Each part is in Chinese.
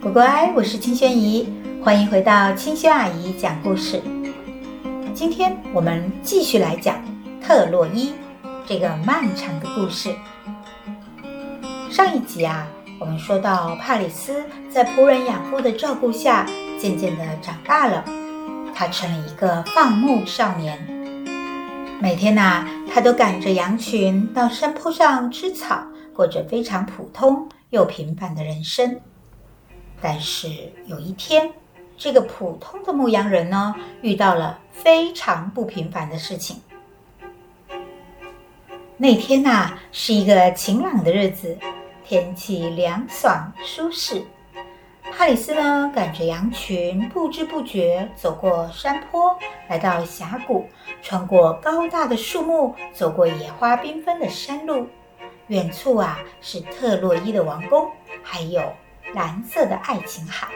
乖乖，我是清轩姨，欢迎回到清轩阿姨讲故事。今天我们继续来讲特洛伊这个漫长的故事。上一集啊，我们说到帕里斯在仆人养父的照顾下，渐渐的长大了，他成了一个放牧少年。每天呐、他都赶着羊群到山坡上吃草，过着非常普通又平凡的人生。但是有一天，这个普通的牧羊人呢，遇到了非常不平凡的事情。那天呐、是一个晴朗的日子，天气凉爽舒适。帕里斯呢，赶着羊群，不知不觉走过山坡，来到峡谷，穿过高大的树木，走过野花缤纷的山路。远处啊，是特洛伊的王宫，还有。蓝色的爱琴海，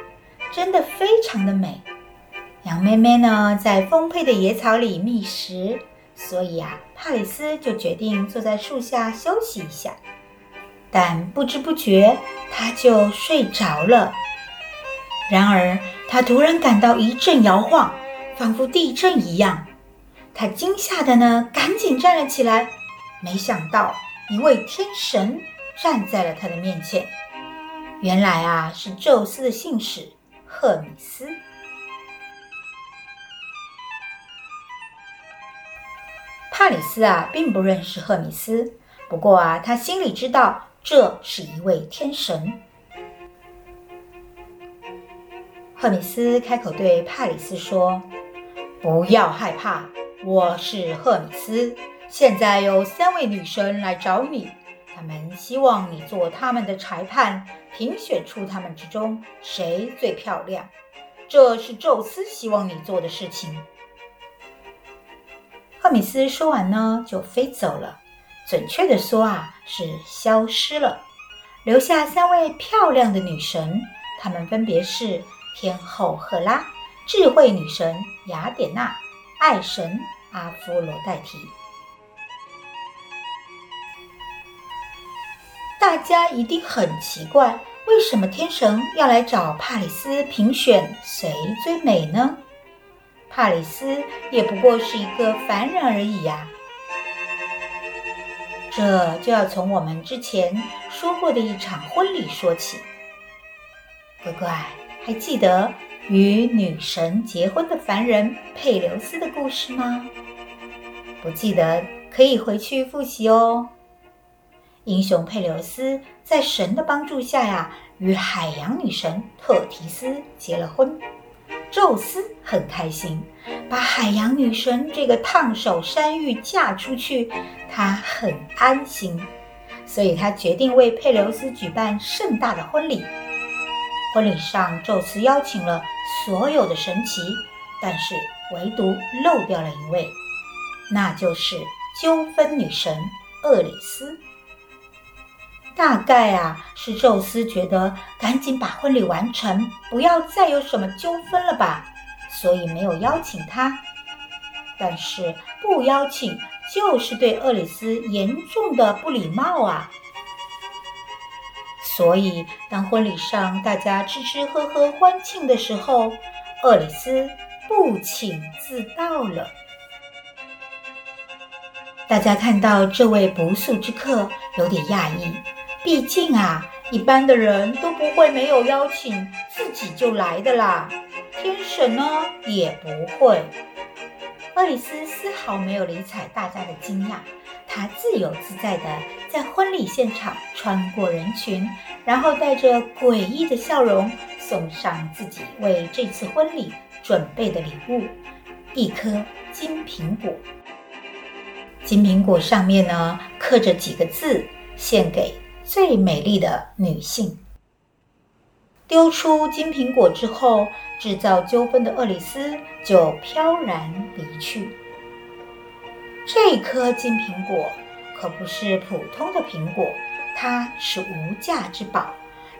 真的非常的美。羊妹妹呢，在丰沛的野草里觅食，所以啊，帕里斯就决定坐在树下休息一下。但不知不觉，他就睡着了。然而，他突然感到一阵摇晃，仿佛地震一样。他惊吓的呢，赶紧站了起来。没想到，一位天神站在了他的面前。原来啊，是宙斯的信使赫米斯。帕里斯啊，并不认识赫米斯，不过啊，他心里知道这是一位天神。赫米斯开口对帕里斯说：“不要害怕，我是赫米斯。现在有三位女神来找你。”们希望你做他们的裁判，评选出他们之中谁最漂亮。这是宙斯希望你做的事情。赫米斯说完呢，就飞走了。准确的说啊，是消失了，留下三位漂亮的女神。她们分别是天后赫拉、智慧女神雅典娜、爱神阿芙罗黛蒂。大家一定很奇怪，为什么天神要来找帕里斯评选谁最美呢？帕里斯也不过是一个凡人而已呀。这就要从我们之前说过的一场婚礼说起。乖乖，还记得与女神结婚的凡人佩琉斯的故事吗？不记得可以回去复习哦。英雄佩琉斯在神的帮助下呀，与海洋女神特提斯结了婚。宙斯很开心，把海洋女神这个烫手山芋嫁出去，他很安心，所以他决定为佩琉斯举办盛大的婚礼。婚礼上，宙斯邀请了所有的神祇，但是唯独漏掉了一位，那就是纠纷女神厄里斯。大概啊，是宙斯觉得赶紧把婚礼完成，不要再有什么纠纷了吧，所以没有邀请他。但是不邀请就是对厄里斯严重的不礼貌啊！所以当婚礼上大家吃吃喝喝欢庆的时候，厄里斯不请自到了。大家看到这位不速之客，有点讶异。毕竟啊，一般的人都不会没有邀请自己就来的啦。天神呢，也不会。厄里斯丝毫没有理睬大家的惊讶，他自由自在地在婚礼现场穿过人群，然后带着诡异的笑容送上自己为这次婚礼准备的礼物——一颗金苹果。金苹果上面呢，刻着几个字，献给。最美丽的女性。丢出金苹果之后，制造纠纷的厄里斯就飘然离去。这颗金苹果可不是普通的苹果，它是无价之宝。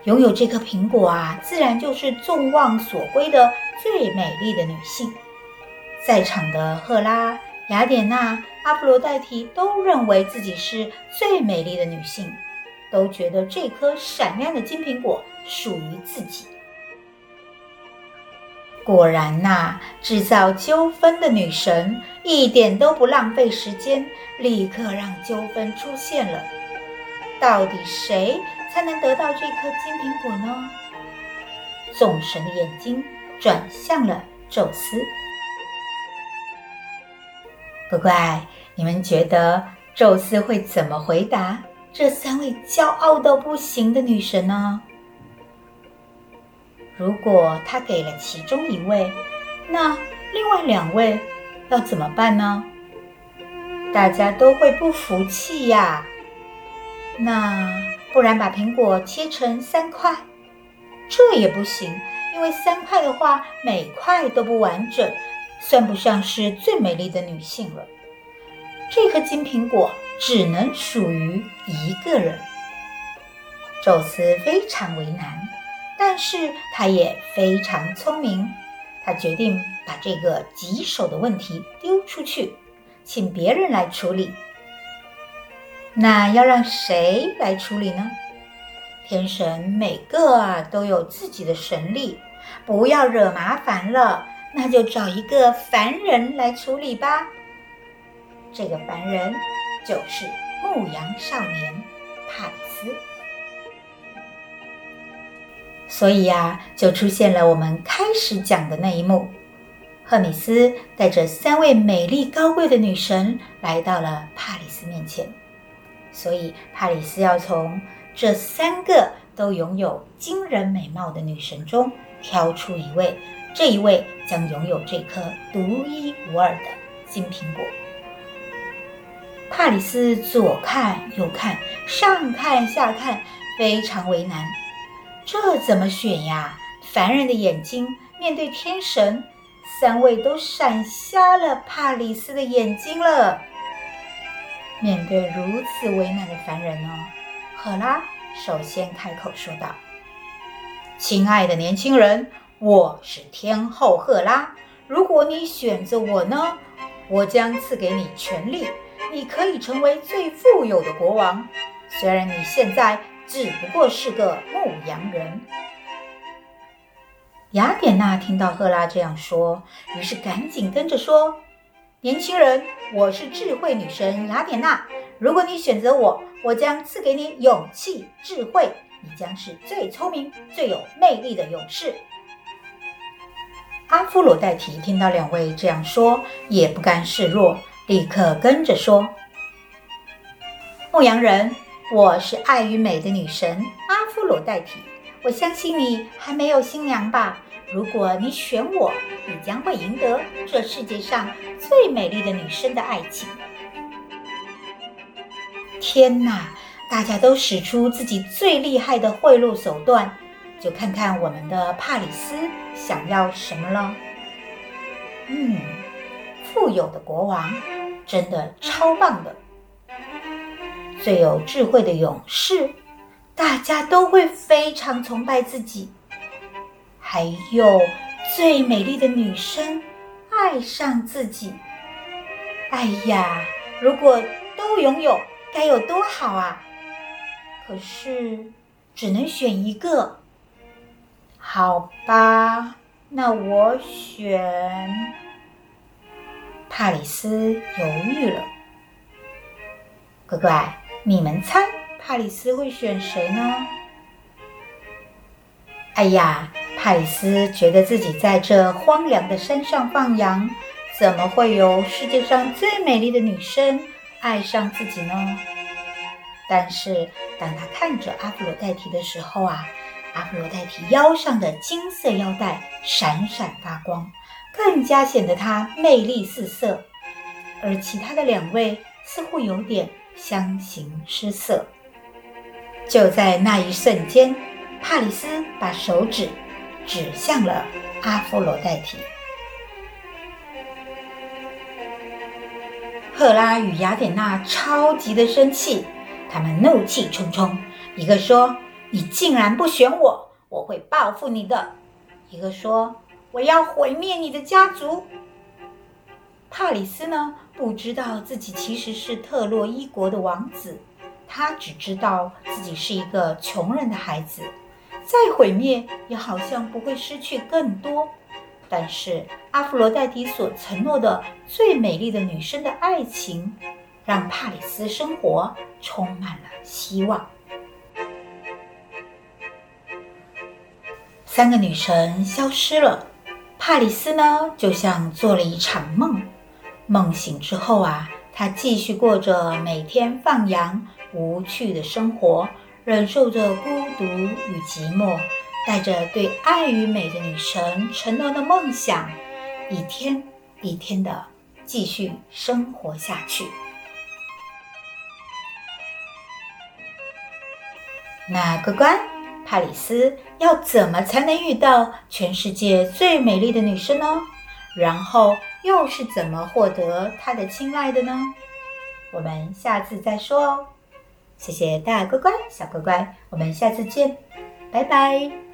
拥有这颗苹果啊，自然就是众望所归的最美丽的女性。在场的赫拉、雅典娜、阿波罗黛蒂都认为自己是最美丽的女性。都觉得这颗闪亮的金苹果属于自己，果然呐、制造纠纷的女神一点都不浪费时间，立刻让纠纷出现了。到底谁才能得到这颗金苹果呢？众神的眼睛转向了宙斯。乖乖，你们觉得宙斯会怎么回答这三位骄傲到不行的女神呢？如果他给了其中一位，那另外两位要怎么办呢？大家都会不服气呀。那不然把苹果切成三块，这也不行，因为三块的话，每块都不完整，算不上是最美丽的女性了。这颗金苹果只能属于一个人。宙斯非常为难。但是他也非常聪明，他决定把这个棘手的问题丢出去，请别人来处理。那要让谁来处理呢？天神每个都有自己的神力，不要惹麻烦了，那就找一个凡人来处理吧。这个凡人就是牧羊少年帕里斯。所以呀，就出现了我们开始讲的那一幕：赫米斯带着三位美丽高贵的女神来到了帕里斯面前。所以，帕里斯要从这三个都拥有惊人美貌的女神中挑出一位，这一位将拥有这颗独一无二的金苹果。帕里斯左看右看，上看下看，非常为难。这怎么选呀？凡人的眼睛面对天神，三位都闪瞎了帕里斯的眼睛了。面对如此为难的凡人呢，赫拉首先开口说道：“亲爱的年轻人，我是天后赫拉。如果你选择我呢，我将赐给你权力，你可以成为最富有的国王。虽然你现在……”只不过是个牧羊人。雅典娜听到赫拉这样说，于是赶紧跟着说：“年轻人，我是智慧女神雅典娜。如果你选择我，我将赐给你勇气、智慧，你将是最聪明、最有魅力的勇士。”阿芙罗黛提听到两位这样说，也不甘示弱，立刻跟着说：“牧羊人。”我是爱与美的女神阿芙罗黛蒂，我相信你还没有新娘吧？如果你选我，你将会赢得这世界上最美丽的女生的爱情。天哪！大家都使出自己最厉害的贿赂手段，就看看我们的帕里斯想要什么了。嗯，富有的国王，真的超棒的。最有智慧的勇士，大家都会非常崇拜自己。还有最美丽的女生，爱上自己。哎呀，如果都拥有，该有多好啊！可是只能选一个。好吧，那我选。帕里斯犹豫了。乖乖。你们猜帕里斯会选谁呢？哎呀，帕里斯觉得自己在这荒凉的山上放羊，怎么会有世界上最美丽的女生爱上自己呢？但是当他看着阿芙罗黛蒂的时候啊，阿芙罗黛蒂腰上的金色腰带闪闪发光，更加显得她魅力四射，而其他的两位似乎有点。相形失色。就在那一瞬间，帕里斯把手指指向了阿芙罗黛蒂。赫拉与雅典娜超级的生气，他们怒气冲冲。一个说：“你竟然不选我，我会报复你的。”一个说：“我要毁灭你的家族。”帕里斯呢，不知道自己其实是特洛伊国的王子，他只知道自己是一个穷人的孩子，再毁灭也好像不会失去更多。但是阿弗罗代蒂所承诺的最美丽的女生的爱情，让帕里斯生活充满了希望。三个女神消失了，帕里斯呢，就像做了一场梦。梦醒之后啊，他继续过着每天放羊无趣的生活，忍受着孤独与寂寞，带着对爱与美的女神承诺的梦想，一天一天的继续生活下去。那乖乖。帕里斯要怎么才能遇到全世界最美丽的女生呢？然后又是怎么获得她的青睐的呢？我们下次再说哦。谢谢大乖乖、小乖乖，我们下次见，拜拜。